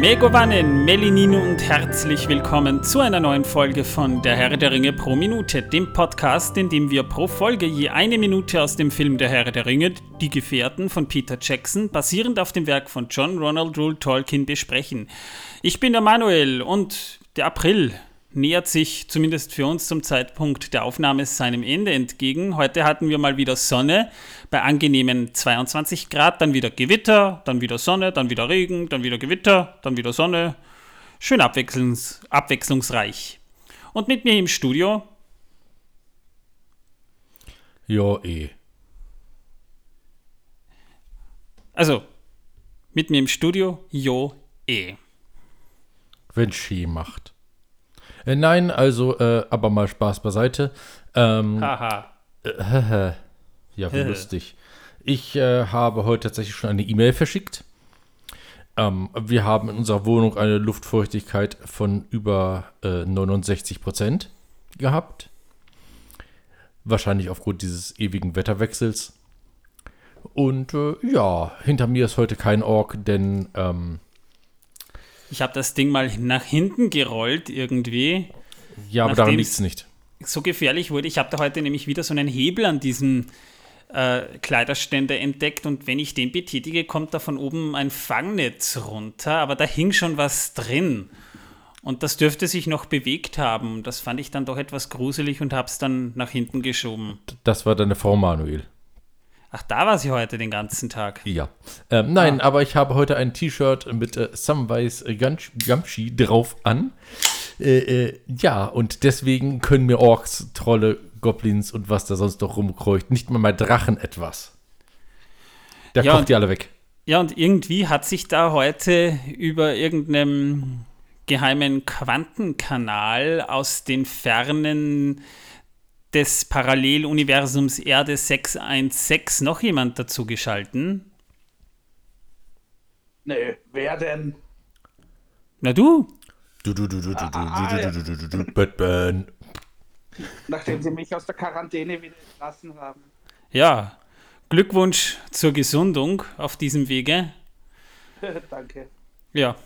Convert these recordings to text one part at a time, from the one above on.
Megovanen, Melinino und herzlich willkommen zu einer neuen Folge von Der Herr der Ringe pro Minute, dem Podcast, in dem wir pro Folge je eine Minute aus dem Film Der Herr der Ringe, Die Gefährten von Peter Jackson, basierend auf dem Werk von John Ronald Rule Tolkien, besprechen. Ich bin der Manuel und der April nähert sich zumindest für uns zum Zeitpunkt der Aufnahme seinem Ende entgegen. Heute hatten wir mal wieder Sonne bei angenehmen 22 Grad, dann wieder Gewitter, dann wieder Sonne, dann wieder Regen, dann wieder Gewitter, dann wieder Sonne. Schön abwechslungs abwechslungsreich. Und mit mir im Studio. Ja, eh. Also, mit mir im Studio, jo, eh. Wenn Ski macht. Äh, nein, also, äh, aber mal Spaß beiseite. Ähm, Haha. äh, ja, wie lustig. Ich äh, habe heute tatsächlich schon eine E-Mail verschickt. Ähm, wir haben in unserer Wohnung eine Luftfeuchtigkeit von über äh, 69 Prozent gehabt. Wahrscheinlich aufgrund dieses ewigen Wetterwechsels. Und äh, ja, hinter mir ist heute kein Ork, denn ähm, Ich habe das Ding mal nach hinten gerollt irgendwie. ja, aber daran liegt es nicht. so gefährlich wurde. Ich habe da heute nämlich wieder so einen Hebel an diesem äh, Kleiderständer entdeckt und wenn ich den betätige, kommt da von oben ein Fangnetz runter, aber da hing schon was drin. Und das dürfte sich noch bewegt haben. Das fand ich dann doch etwas gruselig und habe es dann nach hinten geschoben. Das war deine Frau Manuel. Ach, da war sie heute den ganzen Tag. Ja. Ähm, nein, aber ich habe heute ein T-Shirt mit äh, Samwise Gumsh- Gumshi drauf an. Äh, äh, ja, und deswegen können mir Orks, Trolle, Goblins und was da sonst noch rumkreucht, nicht mal mal Drachen etwas. Da Ja, kocht und- die alle weg. Ja, und irgendwie hat sich da heute über irgendeinem geheimen Quantenkanal aus den Fernen des Paralleluniversums Erde 616 noch jemand dazu geschalten. Nö, wer denn? Na du? Du, du, du, du, du, du, Ah, du, du, du, du, du, Batman. Nachdem sie mich aus der Quarantäne wieder entlassen haben. Ja, Glückwunsch zur Gesundung auf diesem Wege. Danke. Ja.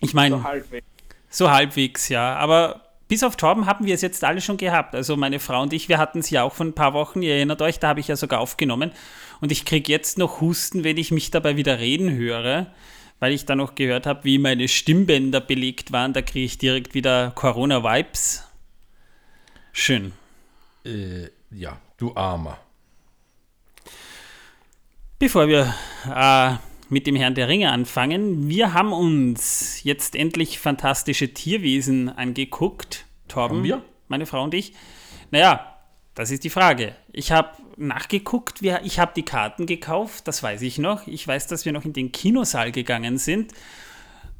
Ich meine, So halbwegs. So halbwegs, ja. Aber bis auf Torben haben wir es jetzt alle schon gehabt. Also meine Frau und ich, wir hatten es ja auch vor ein paar Wochen. Ihr erinnert euch, da habe ich ja sogar aufgenommen. Und ich kriege jetzt noch Husten, wenn ich mich dabei wieder reden höre, weil ich da noch gehört habe, wie meine Stimmbänder belegt waren. Da kriege ich direkt wieder Corona-Vibes. Schön. Äh, ja, du Armer. Bevor wir äh, mit dem Herrn der Ringe anfangen, wir haben uns jetzt endlich fantastische Tierwesen angeguckt. Torben, Haben wir? meine Frau und ich. Naja, das ist die Frage. Ich habe nachgeguckt, ich habe die Karten gekauft, das weiß ich noch. Ich weiß, dass wir noch in den Kinosaal gegangen sind.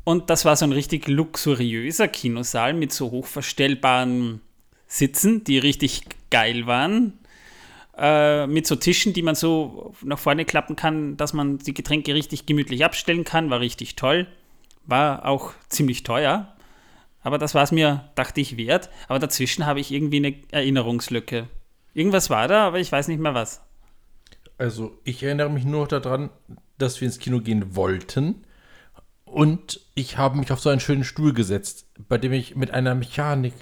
Und das war so ein richtig luxuriöser Kinosaal mit so hochverstellbaren Sitzen, die richtig geil waren äh, mit so Tischen, die man so nach vorne klappen kann, dass man die Getränke richtig gemütlich abstellen kann. War richtig toll. War auch ziemlich teuer. Aber das war es mir, dachte ich, wert. Aber dazwischen habe ich irgendwie eine Erinnerungslücke. Irgendwas war da, aber ich weiß nicht mehr was. Also, ich erinnere mich nur noch daran, dass wir ins Kino gehen wollten. Und ich habe mich auf so einen schönen Stuhl gesetzt, bei dem ich mit einer Mechanik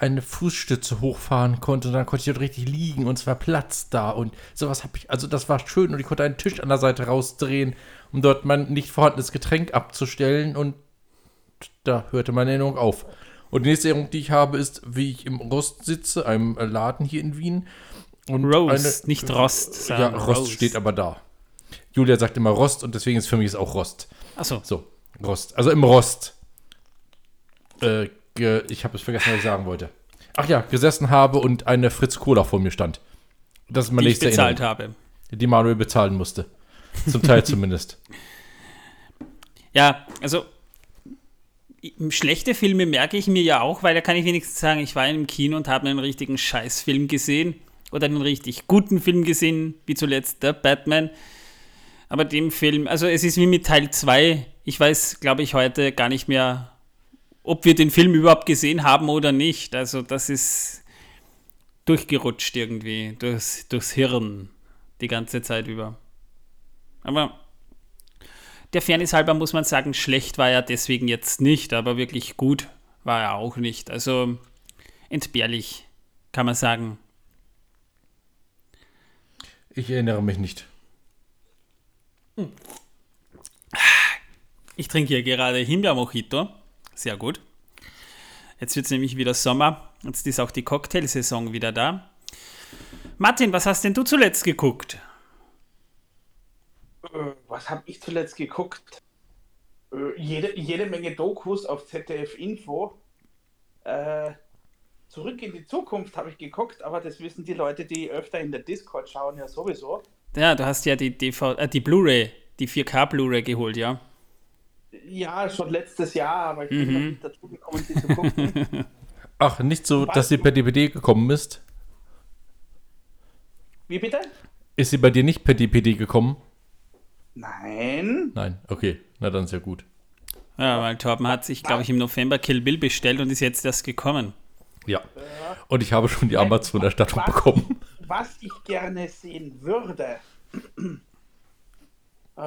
eine Fußstütze hochfahren konnte. Und dann konnte ich dort richtig liegen und es war Platz da. Und sowas habe ich, also das war schön. Und ich konnte einen Tisch an der Seite rausdrehen, um dort mein nicht vorhandenes Getränk abzustellen. Und da hörte meine Erinnerung auf. Und die nächste Erinnerung, die ich habe, ist, wie ich im Rost sitze, einem Laden hier in Wien. Und Roast, nicht Rost, Ja, Rost, Roast. steht aber da. Julia sagt immer Rost und deswegen ist für mich es auch Rost. Achso, So, Rost. Also im Rost. Äh, ge, ich habe es vergessen, was ich sagen wollte. Ach ja, gesessen habe und eine Fritz Cola vor mir stand. Das ist meine die ich bezahlt Erinnerung, habe. die Manuel bezahlen musste. Zum Teil zumindest. Ja, also schlechte Filme merke ich mir ja auch, weil da kann ich wenigstens sagen, ich war im Kino und habe einen richtigen Scheißfilm gesehen oder einen richtig guten Film gesehen, wie zuletzt der Batman. Aber dem Film, also es ist wie mit Teil 2, ich weiß, glaube ich, heute gar nicht mehr, ob wir den Film überhaupt gesehen haben oder nicht. Also das ist durchgerutscht irgendwie, durchs, durchs Hirn die ganze Zeit über. Aber Der Fairness halber muss man sagen, schlecht war er deswegen jetzt nicht, aber wirklich gut war er auch nicht. Also entbehrlich, kann man sagen. Ich erinnere mich nicht. Ich trinke hier gerade Himbeer-Mojito. Sehr gut. Jetzt wird es nämlich wieder Sommer. Jetzt ist auch die Cocktailsaison wieder da. Martin, was hast denn du zuletzt geguckt? Äh, was habe ich zuletzt geguckt? Äh, jede, jede Menge Dokus auf ZDF Info. Äh, Zurück in die Zukunft habe ich geguckt, aber das wissen die Leute, die öfter in der Discord schauen, ja sowieso. Ja, du hast ja die, DV, äh, die Blu-ray, die 4K Blu-ray geholt, ja? Ja, schon letztes Jahr, aber ich bin noch nicht dazu gekommen, sie zu gucken. Ach, nicht so, dass sie per DVD gekommen ist? Wie bitte? Ist sie bei dir nicht per DVD gekommen? Nein. Nein, okay. Na dann ja gut. Ja, weil Torben hat sich, glaube ich, im November Kill Bill bestellt und ist jetzt erst gekommen. Ja. Und ich habe schon die Amazon-Erstattung Was- bekommen. Was ich gerne sehen würde, äh,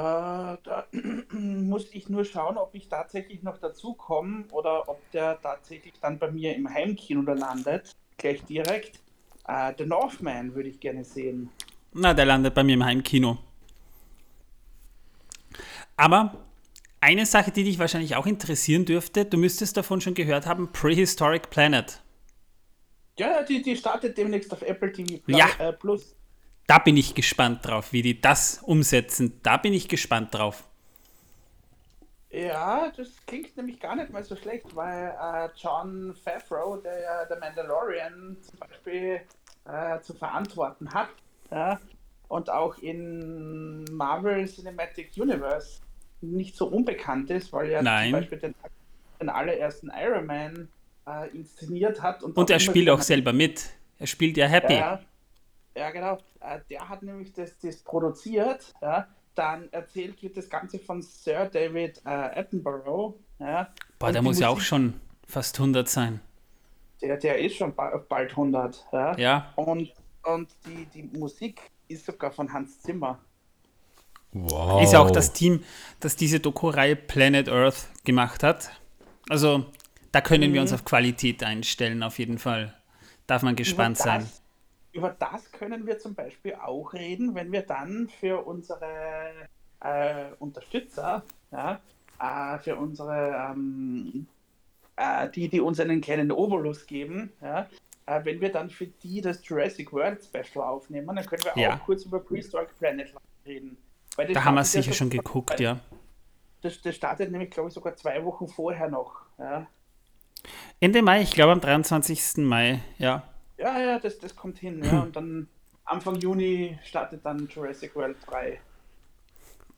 da muss ich nur schauen, ob ich tatsächlich noch dazu komme oder ob der tatsächlich dann bei mir im Heimkino da landet, gleich direkt. Äh, The Northman würde ich gerne sehen. Na, der landet bei mir im Heimkino. Aber eine Sache, die dich wahrscheinlich auch interessieren dürfte, du müsstest davon schon gehört haben, Prehistoric Planet. Ja, die, die startet demnächst auf Apple TV Ja. äh, Plus. Da bin ich gespannt drauf, wie die das umsetzen. Da bin ich gespannt drauf. Ja, das klingt nämlich gar nicht mal so schlecht, weil äh, John Favreau, der ja der Mandalorian zum Beispiel äh, zu verantworten hat, ja, und auch in Marvel Cinematic Universe nicht so unbekannt ist, weil er Nein. zum Beispiel den, den allerersten Iron Man äh, inszeniert hat. Und, Und er spielt auch selber mit. Er spielt ja Happy. ja, ja, genau. Äh, Der hat nämlich das, das produziert. Ja. Dann erzählt wird das Ganze von Sir David äh, Attenborough. Ja. Boah, der muss ja auch Musik- schon fast 100 sein. Der, der ist schon ba bald 100. Ja. Ja, Und, und die, die Musik ist sogar von Hans Zimmer. Wow. ist ja auch das Team, das diese Doku-Reihe Planet Earth gemacht hat. Also, da können wir uns auf Qualität einstellen, auf jeden Fall. Darf man gespannt sein. Über das können wir zum Beispiel auch reden, wenn wir dann für unsere äh, Unterstützer, ja, äh, für unsere, ähm, äh, die, die uns einen kleinen Obolus geben, ja, äh, wenn wir dann für die das Jurassic World Special aufnehmen, dann können wir Ja. auch kurz über Prehistoric Planet reden. Da haben wir sicher schon geguckt, ja. Das, das startet nämlich, glaube ich, sogar zwei Wochen vorher noch. Ja, Ende Mai, ich glaube am 23. Mai, ja. Ja, ja das, das kommt hin. Ja. Und dann Anfang Juni startet dann Jurassic World 3.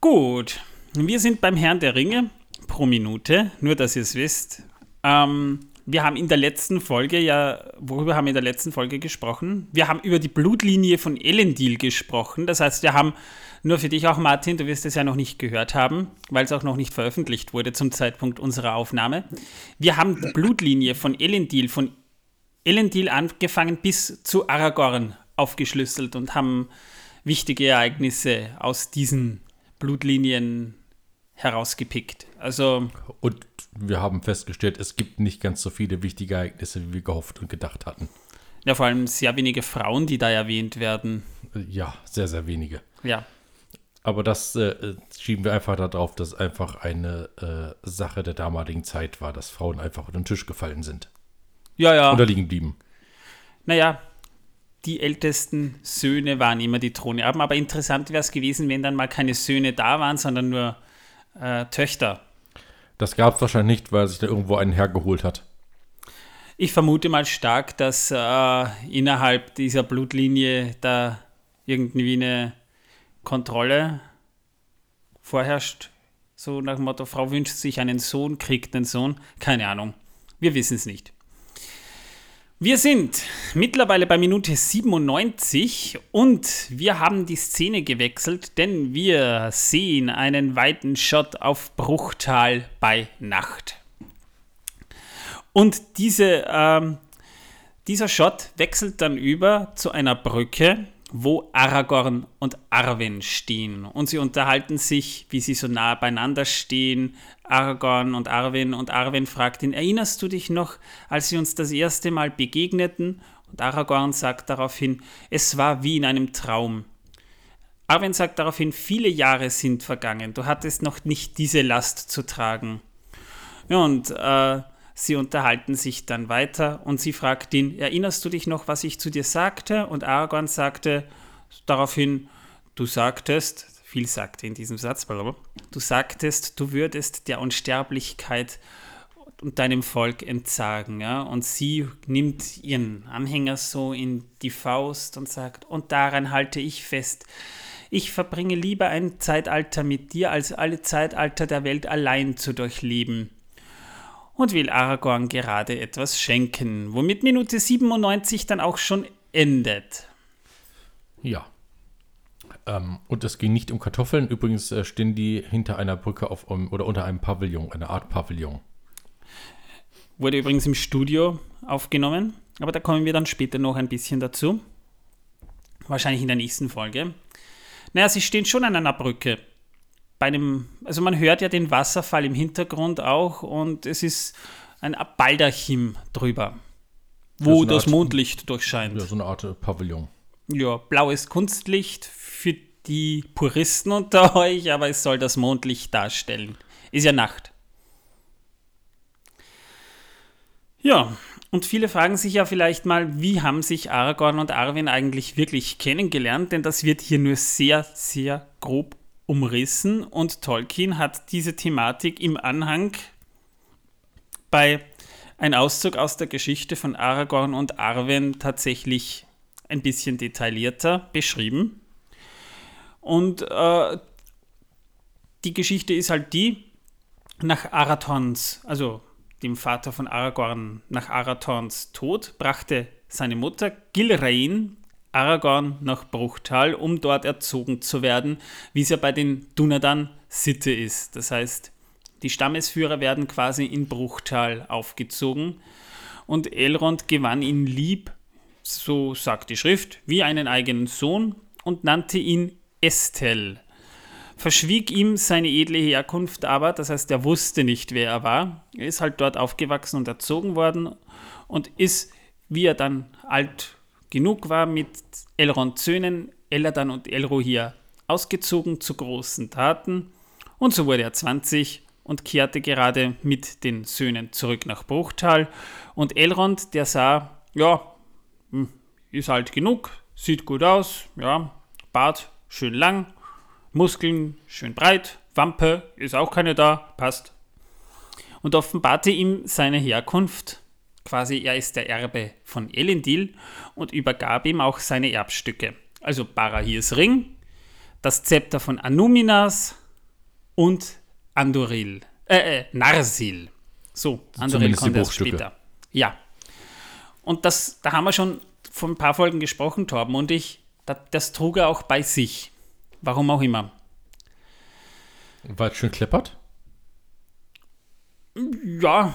Gut, wir sind beim Herrn der Ringe pro Minute, nur dass ihr es wisst. Ähm, wir haben in der letzten Folge ja, worüber haben wir in der letzten Folge gesprochen? Wir haben über die Blutlinie von Elendil gesprochen. Das heißt, wir haben, nur für dich auch Martin, du wirst es ja noch nicht gehört haben, weil es auch noch nicht veröffentlicht wurde zum Zeitpunkt unserer Aufnahme. Wir haben die Blutlinie von Elendil, von Elendil angefangen bis zu Aragorn aufgeschlüsselt und haben wichtige Ereignisse aus diesen Blutlinien herausgepickt. Also, Und wir haben festgestellt, es gibt nicht ganz so viele wichtige Ereignisse, wie wir gehofft und gedacht hatten. ja, vor allem sehr wenige Frauen, die da erwähnt werden. Ja, sehr, sehr wenige. Ja, Aber das äh, schieben wir einfach darauf, dass einfach eine äh, Sache der damaligen Zeit war, dass Frauen einfach unter den Tisch gefallen sind. Ja, ja. Oder liegen blieben. Naja, die ältesten Söhne waren immer die Thronerben, aber interessant wäre es gewesen, wenn dann mal keine Söhne da waren, sondern nur äh, Töchter. Das gab es wahrscheinlich nicht, weil sich da irgendwo einen hergeholt hat. Ich vermute mal stark, dass äh, innerhalb dieser Blutlinie da irgendwie eine Kontrolle vorherrscht. So nach dem Motto, Frau wünscht sich einen Sohn, kriegt einen Sohn. Keine Ahnung. Wir wissen es nicht. Wir sind mittlerweile bei Minute 97 und wir haben die Szene gewechselt, denn wir sehen einen weiten Shot auf Bruchtal bei Nacht. Und diese, ähm, dieser Shot wechselt dann über zu einer Brücke, wo Aragorn und Arwen stehen. Und sie unterhalten sich, wie sie so nah beieinander stehen. Aragorn und Arwen. Und Arwen fragt ihn, erinnerst du dich noch, als sie uns das erste Mal begegneten? Und Aragorn sagt daraufhin, es war wie in einem Traum. Arwen sagt daraufhin, viele Jahre sind vergangen, du hattest noch nicht diese Last zu tragen. Ja, und äh, sie unterhalten sich dann weiter und sie fragt ihn, erinnerst du dich noch, was ich zu dir sagte? Und Aragorn sagte daraufhin, du sagtest, viel sagte in diesem Satz, du sagtest, du würdest der Unsterblichkeit und deinem Volk entsagen. Ja? Und sie nimmt ihren Anhänger so in die Faust und sagt, und daran halte ich fest, ich verbringe lieber ein Zeitalter mit dir, als alle Zeitalter der Welt allein zu durchleben. Und will Aragorn gerade etwas schenken, womit Minute 97 dann auch schon endet. Ja. Ähm, und es ging nicht um Kartoffeln. Übrigens äh, stehen die hinter einer Brücke auf um, oder unter einem Pavillon, einer Art Pavillon. Wurde übrigens im Studio aufgenommen, aber da kommen wir dann später noch ein bisschen dazu. Wahrscheinlich in der nächsten Folge. Naja, sie stehen schon an einer Brücke. Bei einem, also man hört ja den Wasserfall im Hintergrund auch und es ist ein Baldachim drüber, wo ja, so das Art, Mondlicht durchscheint. Ja, so eine Art äh, Pavillon. Ja, blaues Kunstlicht für die Puristen unter euch, aber es soll das Mondlicht darstellen. Ist ja Nacht. Ja, und viele fragen sich ja vielleicht mal, wie haben sich Aragorn und Arwen eigentlich wirklich kennengelernt? Denn das wird hier nur sehr, sehr grob umrissen und Tolkien hat diese Thematik im Anhang bei ein Auszug aus der Geschichte von Aragorn und Arwen tatsächlich ein bisschen detaillierter beschrieben. Und äh, die Geschichte ist halt die, nach Arathons, also dem Vater von Aragorn, nach Arathorns Tod, brachte seine Mutter Gilrain Aragorn nach Bruchtal, um dort erzogen zu werden, wie es ja bei den Dunadan Sitte ist. Das heißt, die Stammesführer werden quasi in Bruchtal aufgezogen und Elrond gewann ihn lieb, so sagt die Schrift, wie einen eigenen Sohn und nannte ihn Estel, verschwieg ihm seine edle Herkunft aber, das heißt, er wusste nicht, wer er war. Er ist halt dort aufgewachsen und erzogen worden und ist, wie er dann alt genug war, mit Elrond Söhnen, Eladan und Elrohir ausgezogen zu großen Taten. Und so wurde er 20 und kehrte gerade mit den Söhnen zurück nach Bruchtal. Und Elrond, der sah, ja, hm, ist alt genug, sieht gut aus, ja, Bart schön lang, Muskeln schön breit, Wampe ist auch keine da, passt. Und offenbarte ihm seine Herkunft, quasi er ist der Erbe von Elendil und übergab ihm auch seine Erbstücke. Also Barahirs Ring, das Zepter von Anuminas und Andoril, äh, äh Narsil. So, Andoril kommt erst später. Ja. Und das, da haben wir schon vor ein paar Folgen gesprochen, Torben und ich. Das, das trug er auch bei sich. Warum auch immer. War es schön kleppert? Ja,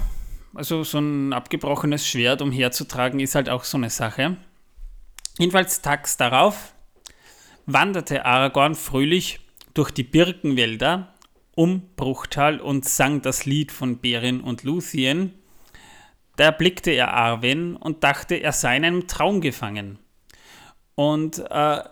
also so ein abgebrochenes Schwert umherzutragen ist halt auch so eine Sache. Jedenfalls tags darauf wanderte Aragorn fröhlich durch die Birkenwälder um Bruchtal und sang das Lied von Beren und Luthien. Da erblickte er Arwen und dachte, er sei in einem Traum gefangen. Und äh,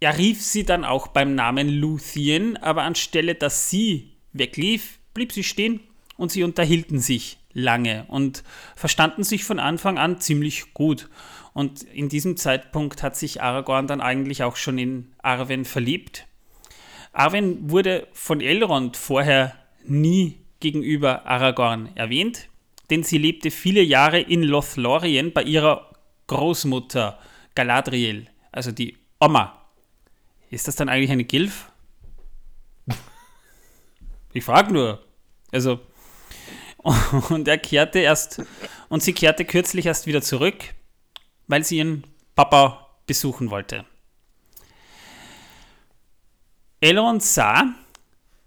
er rief sie dann auch beim Namen Luthien, aber anstelle dass sie weglief, blieb sie stehen und sie unterhielten sich lange und verstanden sich von Anfang an ziemlich gut. Und in diesem Zeitpunkt hat sich Aragorn dann eigentlich auch schon in Arwen verliebt. Arwen wurde von Elrond vorher nie gegenüber Aragorn erwähnt, denn sie lebte viele Jahre in Lothlorien bei ihrer Großmutter Galadriel, also die Oma ist das dann eigentlich eine Gilf? Ich frage nur. Also, und er kehrte erst, und sie kehrte kürzlich erst wieder zurück, weil sie ihren Papa besuchen wollte. Elrond sah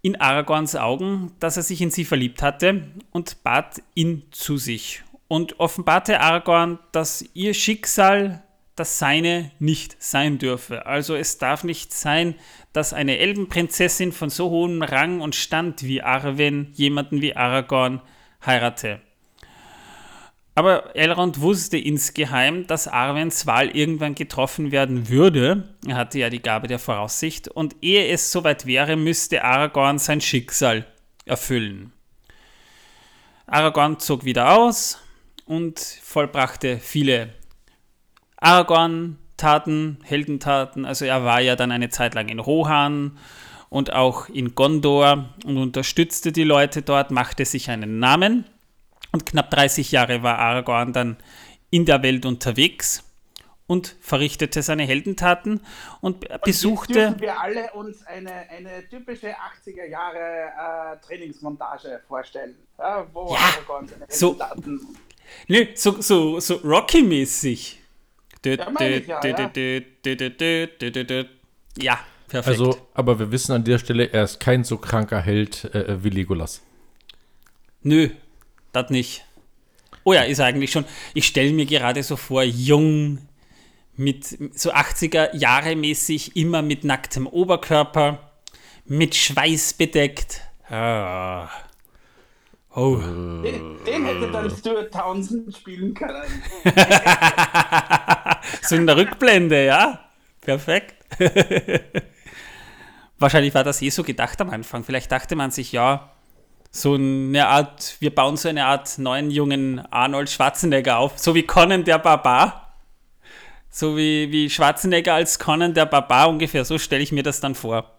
in Aragorns Augen, dass er sich in sie verliebt hatte und bat ihn zu sich und offenbarte Aragorn, dass ihr Schicksal das seine nicht sein dürfe. Also es darf nicht sein, dass eine Elbenprinzessin von so hohem Rang und Stand wie Arwen jemanden wie Aragorn heirate. Aber Elrond wusste insgeheim, dass Arwens Wahl irgendwann getroffen werden würde. Er hatte ja die Gabe der Voraussicht. Und ehe es soweit wäre, müsste Aragorn sein Schicksal erfüllen. Aragorn zog wieder aus und vollbrachte viele Aragorn-Taten, Heldentaten. Also er war ja dann eine Zeit lang in Rohan und auch in Gondor und unterstützte die Leute dort, machte sich einen Namen. Und knapp 30 Jahre war Aragorn dann in der Welt unterwegs und verrichtete seine Heldentaten und, und besuchte. Jetzt wir alle uns eine, eine typische 80er Jahre äh, Trainingsmontage vorstellen, ja, wo ja, Aragorn seine Heldentaten. So, nö, so, so, so Rocky-mäßig. Ja, perfekt. Also, aber wir wissen an der Stelle, er ist kein so kranker Held äh, wie Legolas. Nö, das nicht. Oh ja, ist eigentlich schon. Ich stelle mir gerade so vor, jung, mit so 80er Jahre mäßig, immer mit nacktem Oberkörper, mit Schweiß bedeckt. Ah. Oh. Den, den hätte dann Stuart Townsend spielen können. so in der Rückblende, ja. Perfekt. Wahrscheinlich war das eh so gedacht am Anfang. Vielleicht dachte man sich, ja, so eine Art, wir bauen so eine Art neuen jungen Arnold Schwarzenegger auf, so wie Conan der Barbar. So wie, wie Schwarzenegger als Conan der Barbar ungefähr, so stelle ich mir das dann vor.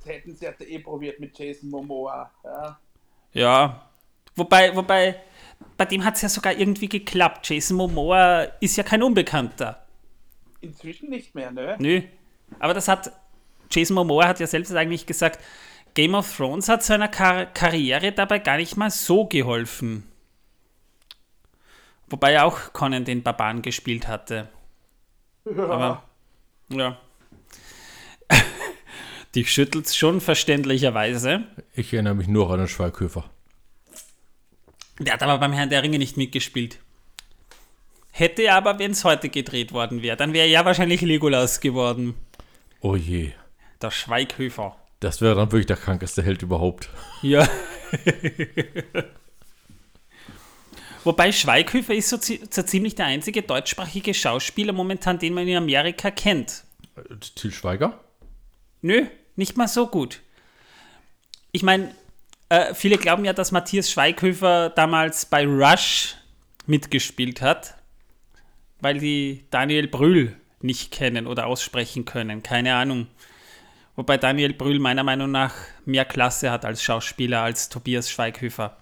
Das hätten sie ja eh probiert mit Jason Momoa. Ja, ja. wobei, wobei, bei dem hat es ja sogar irgendwie geklappt. Jason Momoa ist ja kein Unbekannter. Inzwischen nicht mehr, ne? Nö. Aber das hat, Jason Momoa hat ja selbst eigentlich gesagt, Game of Thrones hat seiner Kar Karriere dabei gar nicht mal so geholfen. Wobei er auch Conan den Barbaren gespielt hatte. Ja. Aber, ja. Die schüttelt schon verständlicherweise. Ich erinnere mich nur an den Schweighöfer. Der hat aber beim Herrn der Ringe nicht mitgespielt. Hätte er aber, wenn es heute gedreht worden wäre, dann wäre er ja wahrscheinlich Legolas geworden. Oh je. Der Schweighöfer. Das wäre dann wirklich der krankeste Held überhaupt. Ja. Wobei Schweighöfer ist so, so, ziemlich der einzige deutschsprachige Schauspieler momentan, den man in Amerika kennt. Til Schweiger? Nö, nicht mal so gut. Ich meine, äh, viele glauben ja, dass Matthias Schweighöfer damals bei Rush mitgespielt hat, weil die Daniel Brühl nicht kennen oder aussprechen können. Keine Ahnung. Wobei Daniel Brühl meiner Meinung nach mehr Klasse hat als Schauspieler als Tobias Schweighöfer.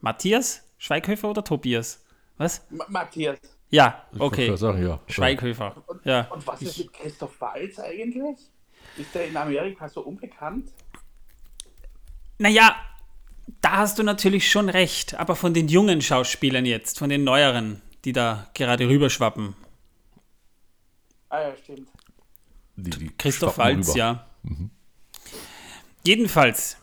Matthias Schweighöfer oder Tobias? Was? M Matthias. Ja, okay. Ich sagen, ja. Schweighöfer. Und, ja. und was ist mit Christoph Walz eigentlich? Ist der in Amerika so unbekannt? Naja, da hast du natürlich schon recht, aber von den jungen Schauspielern jetzt, von den neueren, die da gerade rüberschwappen. Ah ja, stimmt. Die, die Christoph Walz, rüber. ja. Mhm. Jedenfalls,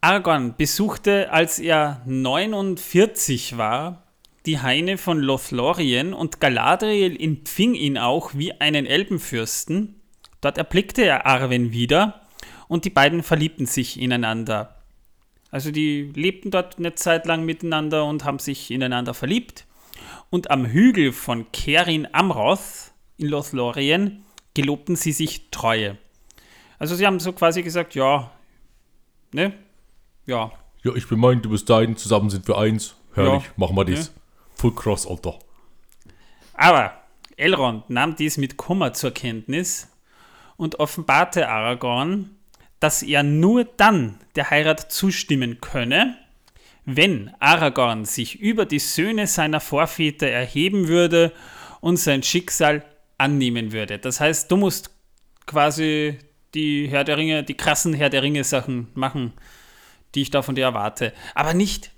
Argon besuchte, als er 49 war, die Haine von Lothlorien und Galadriel empfing ihn auch wie einen Elbenfürsten. Dort erblickte er Arwen wieder und die beiden verliebten sich ineinander. Also die lebten dort eine Zeit lang miteinander und haben sich ineinander verliebt. Und am Hügel von Kerin Amroth in Lothlorien gelobten sie sich Treue. Also sie haben so quasi gesagt, ja, ne? Ja. Ja, ich bin mein, du bist dein, zusammen sind wir eins. Herrlich, ja. machen wir das. Ne? Full Cross, Alter. Aber Elrond nahm dies mit Kummer zur Kenntnis und offenbarte Aragorn, dass er nur dann der Heirat zustimmen könne, wenn Aragorn sich über die Söhne seiner Vorväter erheben würde und sein Schicksal annehmen würde. Das heißt, du musst quasi die Herr der Ringe, die krassen Herr der Ringe Sachen machen, die ich da von dir erwarte. Aber nicht,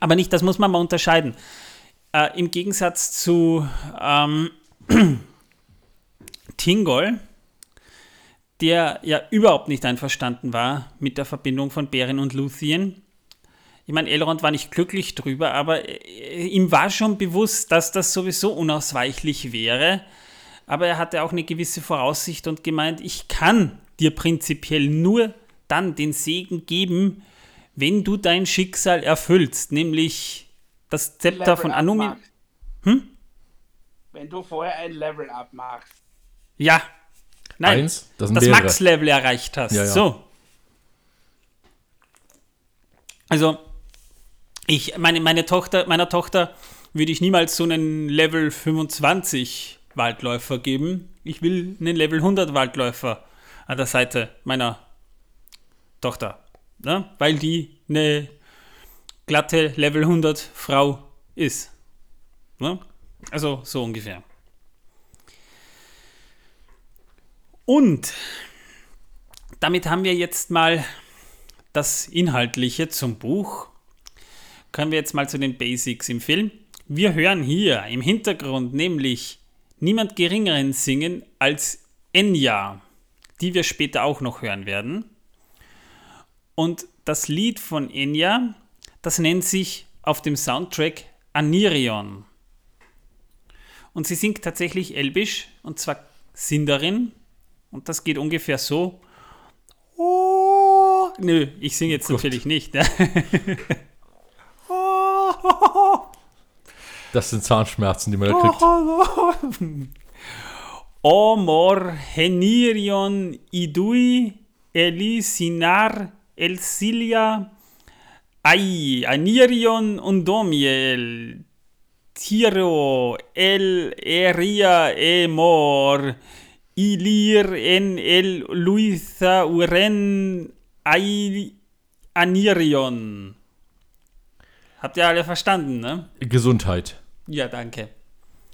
aber nicht, das muss man mal unterscheiden. Äh, Im Gegensatz zu ähm, Tingol, der ja überhaupt nicht einverstanden war mit der Verbindung von Beren und Luthien. ich meine, Elrond war nicht glücklich drüber, aber äh, ihm war schon bewusst, dass das sowieso unausweichlich wäre. Aber er hatte auch eine gewisse Voraussicht und gemeint, ich kann dir prinzipiell nur dann den Segen geben, wenn du dein Schicksal erfüllst, nämlich das Zepter Level von Anumi. Hm? Wenn du vorher ein Level up machst. Ja. Nein, Eins, das das. Max-Level erreicht hast. Ja, ja. So. Also, ich, meine, meine Tochter, meiner Tochter würde ich niemals so einen Level 25 Waldläufer geben. Ich will einen Level 100 Waldläufer an der Seite meiner Tochter. Ne? Weil die eine glatte Level 100 Frau ist. Ne? Also so ungefähr. Und damit haben wir jetzt mal das Inhaltliche zum Buch. Kommen wir jetzt mal zu den Basics im Film. Wir hören hier im Hintergrund nämlich niemand Geringeren singen als Enya, die wir später auch noch hören werden. Und das Lied von Enya, das nennt sich auf dem Soundtrack Anirion. Und sie singt tatsächlich Elbisch, und zwar Sindarin. Und das geht ungefähr so. Oh, nö, ich singe jetzt natürlich nicht. Ne? Das sind Zahnschmerzen, die man da kriegt. Omor Henirion Idui Elisinar Elsilia Ai Anirion Undomiel Tiro El Eria Emor Ilir en El Luitha Uren Ai Anirion. Habt ihr alle verstanden, ne? Gesundheit. Ja, danke.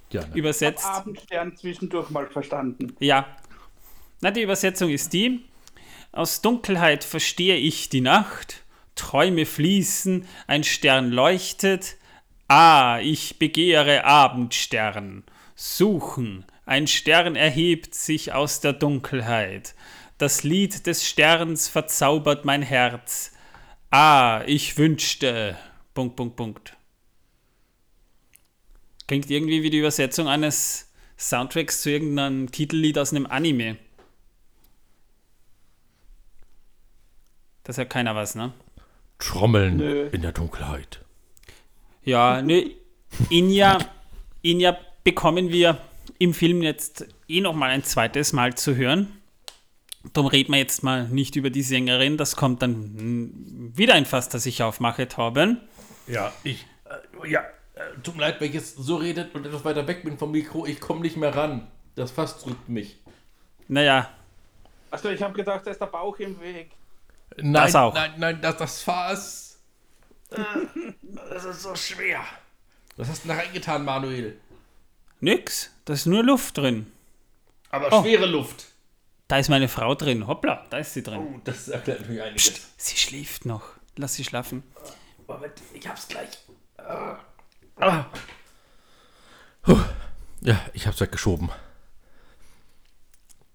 Gerne. Übersetzt. Abendstern zwischendurch mal verstanden. Ja. Na, die Übersetzung ist die: Aus Dunkelheit verstehe ich die Nacht, Träume fließen, ein Stern leuchtet. Ah, ich begehre Abendstern. Suchen, ein Stern erhebt sich aus der Dunkelheit. Das Lied des Sterns verzaubert mein Herz. Ah, ich wünschte. Punkt, Punkt, Punkt. Klingt irgendwie wie die Übersetzung eines Soundtracks zu irgendeinem Titellied aus einem Anime. Das hat keiner was, ne? Trommeln Nö. in der Dunkelheit. Ja, ne, Inja, Inja bekommen wir im Film jetzt eh noch mal ein zweites Mal zu hören. Darum reden wir jetzt mal nicht über die Sängerin. Das kommt dann wieder ein Fass, das ich aufmache, Torben. Ja, ich. Äh, ja, äh, tut mir leid, wenn ich jetzt so redet und etwas weiter weg bin vom Mikro. Ich komme nicht mehr ran. Das Fass drückt mich. Naja, Achso, ich habe gedacht, da ist der Bauch im Weg. Nein, Das auch. nein, nein, das, das Fass. Äh, das ist so schwer. Was hast du da reingetan, Manuel? nix. Da ist nur Luft drin. Aber Oh. schwere Luft. Da ist meine Frau drin. Hoppla, da ist sie drin. Oh, das erklärt natürlich einiges. Sie schläft noch. Lass sie schlafen. Moment, ich hab's gleich. Ah. Ah. Ja, ich hab's weggeschoben.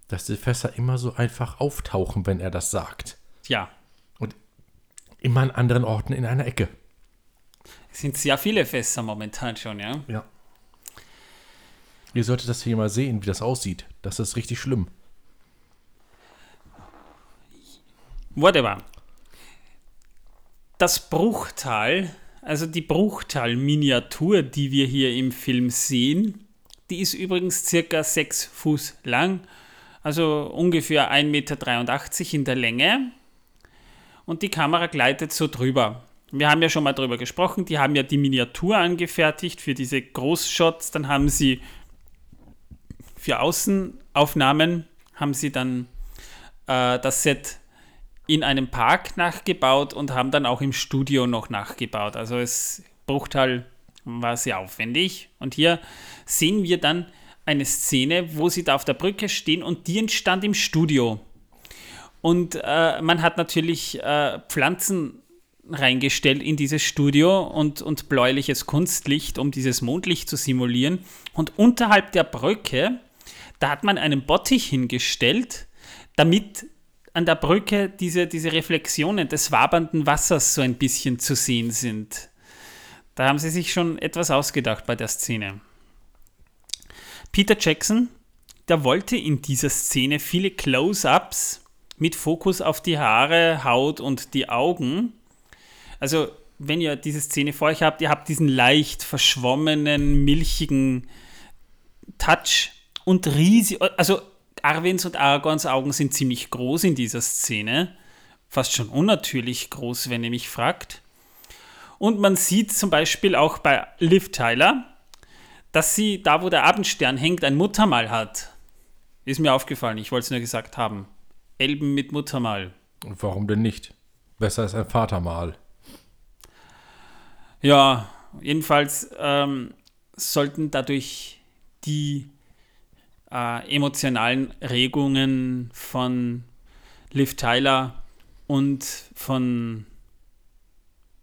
Dass die Fässer immer so einfach auftauchen, wenn er das sagt. Ja, Und immer an anderen Orten in einer Ecke. es sind sehr viele Fässer momentan schon, ja. Ja. Ihr solltet das hier mal sehen, wie das aussieht. Das ist richtig schlimm. Whatever. Das Bruchtal, also die Bruchtal-Miniatur, die wir hier im Film sehen, die ist übrigens circa 6 Fuß lang, also ungefähr 1,83 Meter in der Länge. Und die Kamera gleitet so drüber. Wir haben ja schon mal drüber gesprochen, die haben ja die Miniatur angefertigt für diese Großshots, dann haben sie für Außenaufnahmen haben sie dann äh, das Set in einem Park nachgebaut und haben dann auch im Studio noch nachgebaut. Also es Bruchtal war sehr aufwendig. Und hier sehen wir dann eine Szene, wo sie da auf der Brücke stehen und die entstand im Studio. Und äh, man hat natürlich äh, Pflanzen reingestellt in dieses Studio und, und bläuliches Kunstlicht, um dieses Mondlicht zu simulieren. Und unterhalb der Brücke, da hat man einen Bottich hingestellt, damit an der Brücke diese, diese Reflexionen des wabernden Wassers so ein bisschen zu sehen sind. Da haben sie sich schon etwas ausgedacht bei der Szene. Peter Jackson, der wollte in dieser Szene viele Close-ups mit Fokus auf die Haare, Haut und die Augen. Also, wenn ihr diese Szene vor euch habt, ihr habt diesen leicht verschwommenen, milchigen Touch und riesig, also Arwens und Aragons Augen sind ziemlich groß in dieser Szene. Fast schon unnatürlich groß, wenn ihr mich fragt. Und man sieht zum Beispiel auch bei Liv Tyler, dass sie da, wo der Abendstern hängt, ein Muttermal hat. Ist mir aufgefallen, ich wollte es nur gesagt haben. Elben mit Muttermal. Und warum denn nicht? Besser als ein Vatermal. Ja, jedenfalls ähm, sollten dadurch die äh, emotionalen Regungen von Liv Tyler und von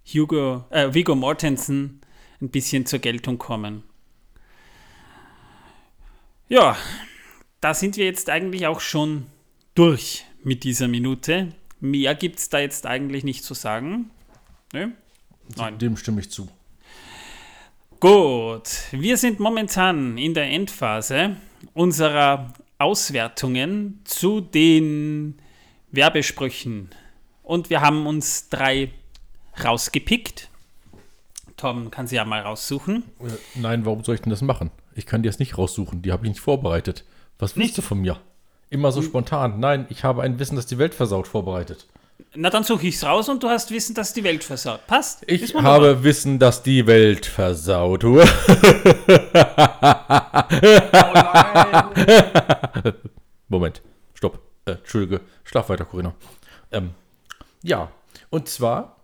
Hugo, äh, Viggo Mortensen ein bisschen zur Geltung kommen. Ja, da sind wir jetzt eigentlich auch schon durch mit dieser Minute. Mehr gibt es da jetzt eigentlich nicht zu sagen. Ne? Nein. Dem stimme ich zu. Gut, wir sind momentan in der Endphase unserer Auswertungen zu den Werbesprüchen. Und wir haben uns drei rausgepickt. Tom kann sie ja mal raussuchen. Äh, nein, warum soll ich denn das machen? Ich kann dir das nicht raussuchen. Die habe ich nicht vorbereitet. Was willst nicht? du von mir? Immer so hm. spontan. Nein, ich habe ein Wissen, das die Welt versaut, vorbereitet. Na, dann suche ich es raus und du hast Wissen, dass die Welt versaut. Passt? Ich habe Wissen, dass die Welt versaut. oh Moment. Stopp. Äh, Entschuldige. Schlaf weiter, Corinna. Ähm, ja, und zwar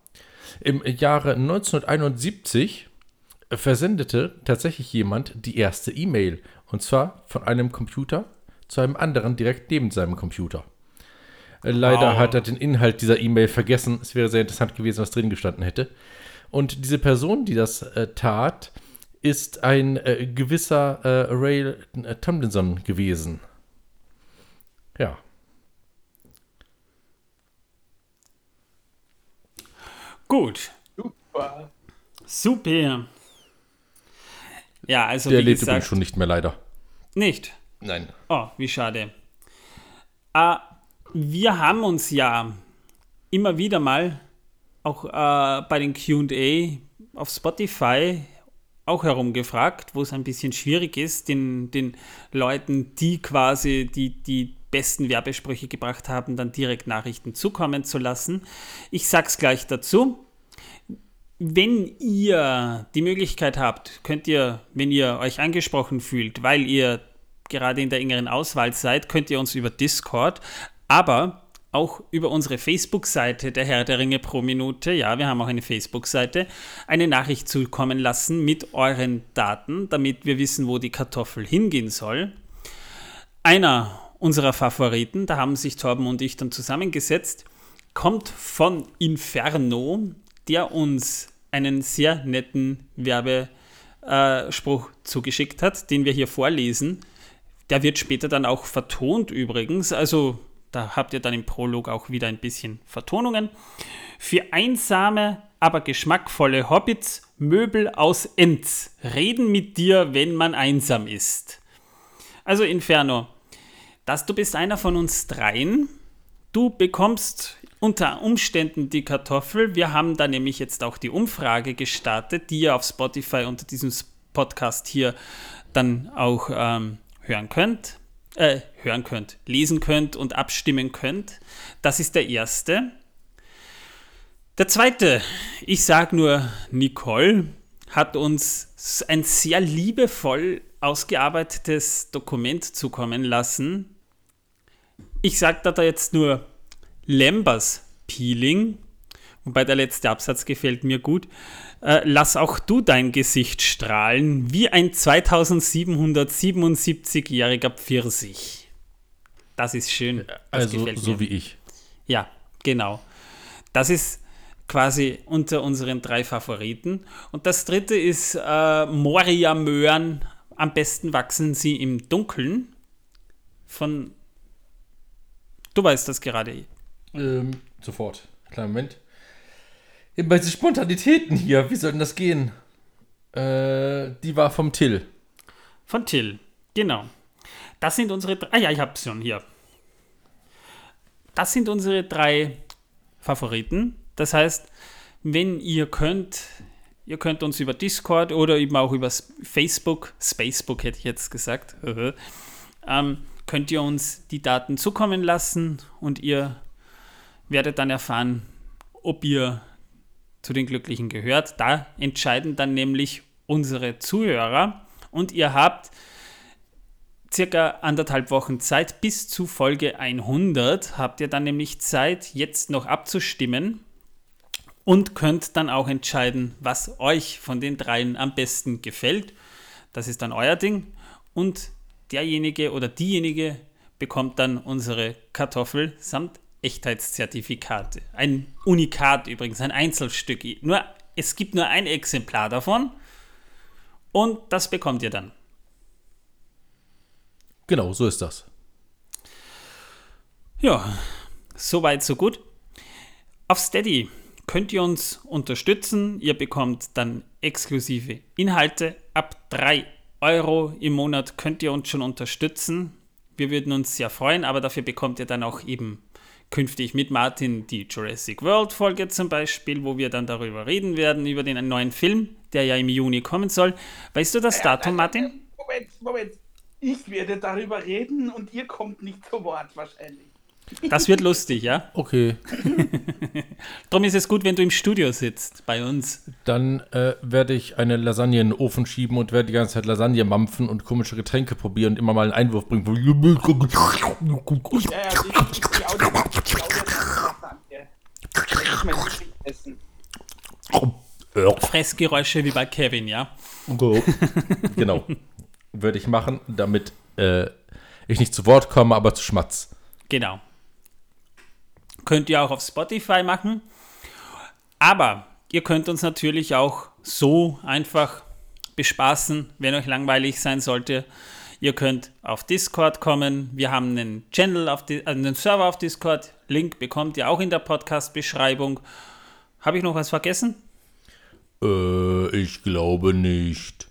im Jahre 1971 versendete tatsächlich jemand die erste E-Mail. Und zwar von einem Computer zu einem anderen direkt neben seinem Computer. Leider wow. hat er den Inhalt dieser E-Mail vergessen. Es wäre sehr interessant gewesen, was drin gestanden hätte. Und diese Person, die das äh, tat, ist ein äh, gewisser äh, Ray äh, Tomlinson gewesen. Ja. Gut. Super. Super. Ja, also Der lebt übrigens schon nicht mehr leider. Nicht? Nein. Oh, wie schade. Äh, wir haben uns ja immer wieder mal auch äh, bei den QA auf Spotify auch herumgefragt, wo es ein bisschen schwierig ist, den, den Leuten, die quasi die, die besten Werbesprüche gebracht haben, dann direkt Nachrichten zukommen zu lassen. Ich sag's gleich dazu. Wenn ihr die Möglichkeit habt, könnt ihr, wenn ihr euch angesprochen fühlt, weil ihr gerade in der engeren Auswahl seid, könnt ihr uns über Discord, aber auch über unsere Facebook-Seite der Herr der Ringe pro Minute, ja, wir haben auch eine Facebook-Seite, eine Nachricht zukommen lassen mit euren Daten, damit wir wissen, wo die Kartoffel hingehen soll. Einer unserer Favoriten, da haben sich Torben und ich dann zusammengesetzt, kommt von Inferno, der uns einen sehr netten Werbespruch zugeschickt hat, den wir hier vorlesen. Der wird später dann auch vertont übrigens, also da habt ihr dann im Prolog auch wieder ein bisschen Vertonungen. Für einsame, aber geschmackvolle Hobbits, Möbel aus Enz, reden mit dir, wenn man einsam ist. Also Inferno, dass du bist einer von uns dreien. Du bekommst unter Umständen die Kartoffel. Wir haben da nämlich jetzt auch die Umfrage gestartet, die ihr auf Spotify unter diesem Podcast hier dann auch ähm, hören könnt. Äh, hören könnt, lesen könnt und abstimmen könnt. Das ist der erste. Der zweite, ich sage nur, Nicole hat uns ein sehr liebevoll ausgearbeitetes Dokument zukommen lassen. Ich sage da jetzt nur Lambers Peeling, wobei der letzte Absatz gefällt mir gut. Äh, lass auch du dein Gesicht strahlen, wie ein 2777-jähriger Pfirsich. Das ist schön. Das also so wie ich. Ja, genau. Das ist quasi unter unseren drei Favoriten. Und das dritte ist äh, Moria Möhren. Am besten wachsen sie im Dunkeln. Von. Du weißt das gerade. Ähm, sofort. Kleinen Moment. Eben bei diesen Spontanitäten hier, wie soll denn das gehen? Äh, die war vom Till. Von Till, genau. Das sind unsere. Ah ja, ich hab's schon hier. Das sind unsere drei Favoriten. Das heißt, wenn ihr könnt, ihr könnt uns über Discord oder eben auch über Facebook, Spacebook hätte ich jetzt gesagt, ähm, könnt ihr uns die Daten zukommen lassen und ihr werdet dann erfahren, ob ihr zu den Glücklichen gehört. Da entscheiden dann nämlich unsere Zuhörer und ihr habt circa anderthalb Wochen Zeit bis zu Folge 100 habt ihr dann nämlich Zeit, jetzt noch abzustimmen und könnt dann auch entscheiden, was euch von den dreien am besten gefällt. Das ist dann euer Ding und derjenige oder diejenige bekommt dann unsere Kartoffel samt Echtheitszertifikate. Ein Unikat übrigens, ein Einzelstück. Nur, es gibt nur ein Exemplar davon und das bekommt ihr dann. Genau, so ist das. Ja, soweit, so gut. Auf Steady könnt ihr uns unterstützen. Ihr bekommt dann exklusive Inhalte. Ab 3 Euro im Monat könnt ihr uns schon unterstützen. Wir würden uns sehr freuen, aber dafür bekommt ihr dann auch eben künftig mit Martin die Jurassic World Folge zum Beispiel, wo wir dann darüber reden werden, über den neuen Film, der ja im Juni kommen soll. Weißt du das Datum, Martin? Moment, Moment. Ich werde darüber reden und ihr kommt nicht zu Wort wahrscheinlich. Das wird lustig, ja? Okay. Darum ist es gut, wenn du im Studio sitzt bei uns. Dann äh, werde ich eine Lasagne in den Ofen schieben und werde die ganze Zeit Lasagne mampfen und komische Getränke probieren und immer mal einen Einwurf bringen. Ja, ja, die, Fressgeräusche wie bei Kevin, ja? genau. Würde ich machen, damit äh, ich nicht zu Wort komme, aber zu Schmatz. Genau. Könnt ihr auch auf Spotify machen. Aber ihr könnt uns natürlich auch so einfach bespaßen, wenn euch langweilig sein sollte. Ihr könnt auf Discord kommen. Wir haben einen Channel auf die, einen Server auf Discord. Link bekommt ihr auch in der Podcast-Beschreibung. Habe ich noch was vergessen? Äh, ich glaube nicht.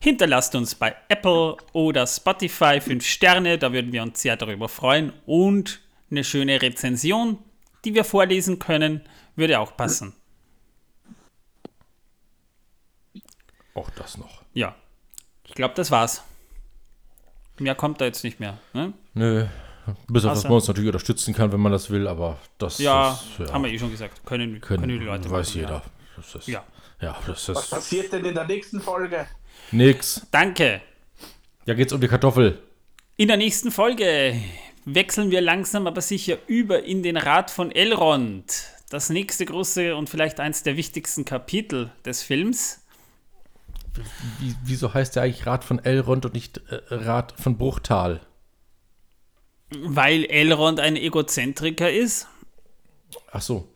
Hinterlasst uns bei Apple oder Spotify 5 Sterne, da würden wir uns sehr darüber freuen. Und eine schöne Rezension, die wir vorlesen können, würde auch passen. Auch das noch. Ja, ich glaube, das war's. Mehr kommt da jetzt nicht mehr. Ne? Nö. Bis auf Außer- dass man uns natürlich unterstützen kann, wenn man das will, aber das, Ja, das haben wir eh schon gesagt. Können, können, können, die Leute weiß machen, jeder. Ja. Das ist, Ja. ja, das Was ist passiert denn in der nächsten Folge? nix. Danke. Ja, geht's um die Kartoffel. In der nächsten Folge wechseln wir langsam aber sicher über in den Rat von Elrond. Das nächste große und vielleicht eins der wichtigsten Kapitel des Films. Wie, wieso heißt der eigentlich Rat von Elrond und nicht äh, Rat von Bruchtal? Weil Elrond ein Egozentriker ist. Ach so.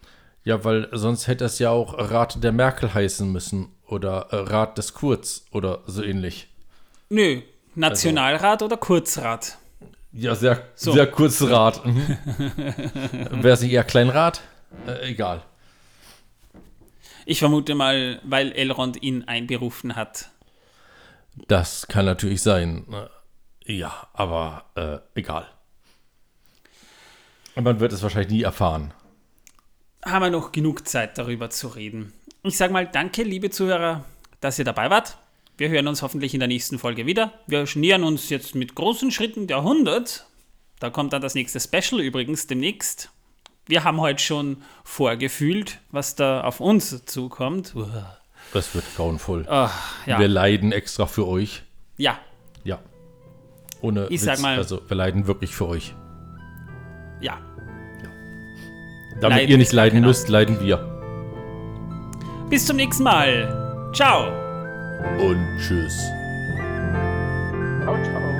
Ja, weil sonst hätte es ja auch Rat der Merkel heißen müssen oder äh, Rat des Kurz oder so ähnlich. Nö, Nationalrat oder Kurzrat. Ja, sehr, So. sehr kurz Rat. Mhm. Wäre es nicht eher Kleinrat? Äh, egal. Ich vermute mal, weil Elrond ihn einberufen hat. Das kann natürlich sein. Ja, aber äh, egal. Und man wird es wahrscheinlich nie erfahren. Haben wir noch genug Zeit darüber zu reden. Ich sage mal danke, liebe Zuhörer, dass ihr dabei wart. Wir hören uns hoffentlich in der nächsten Folge wieder. Wir nähern uns jetzt mit großen Schritten der 100. Da kommt dann das nächste Special übrigens demnächst. Wir haben heute schon vorgefühlt, was da auf uns zukommt. Uah. Das wird grauenvoll. Ah, ja. Wir leiden extra für euch. ja, Ja. Ohne Ich sag mal- Also, wir leiden wirklich für euch. ja. Damit Leiden ihr nicht leiden kein müsst, leiden wir. Bis zum nächsten Mal. Ciao. Und tschüss. Ciao, ciao.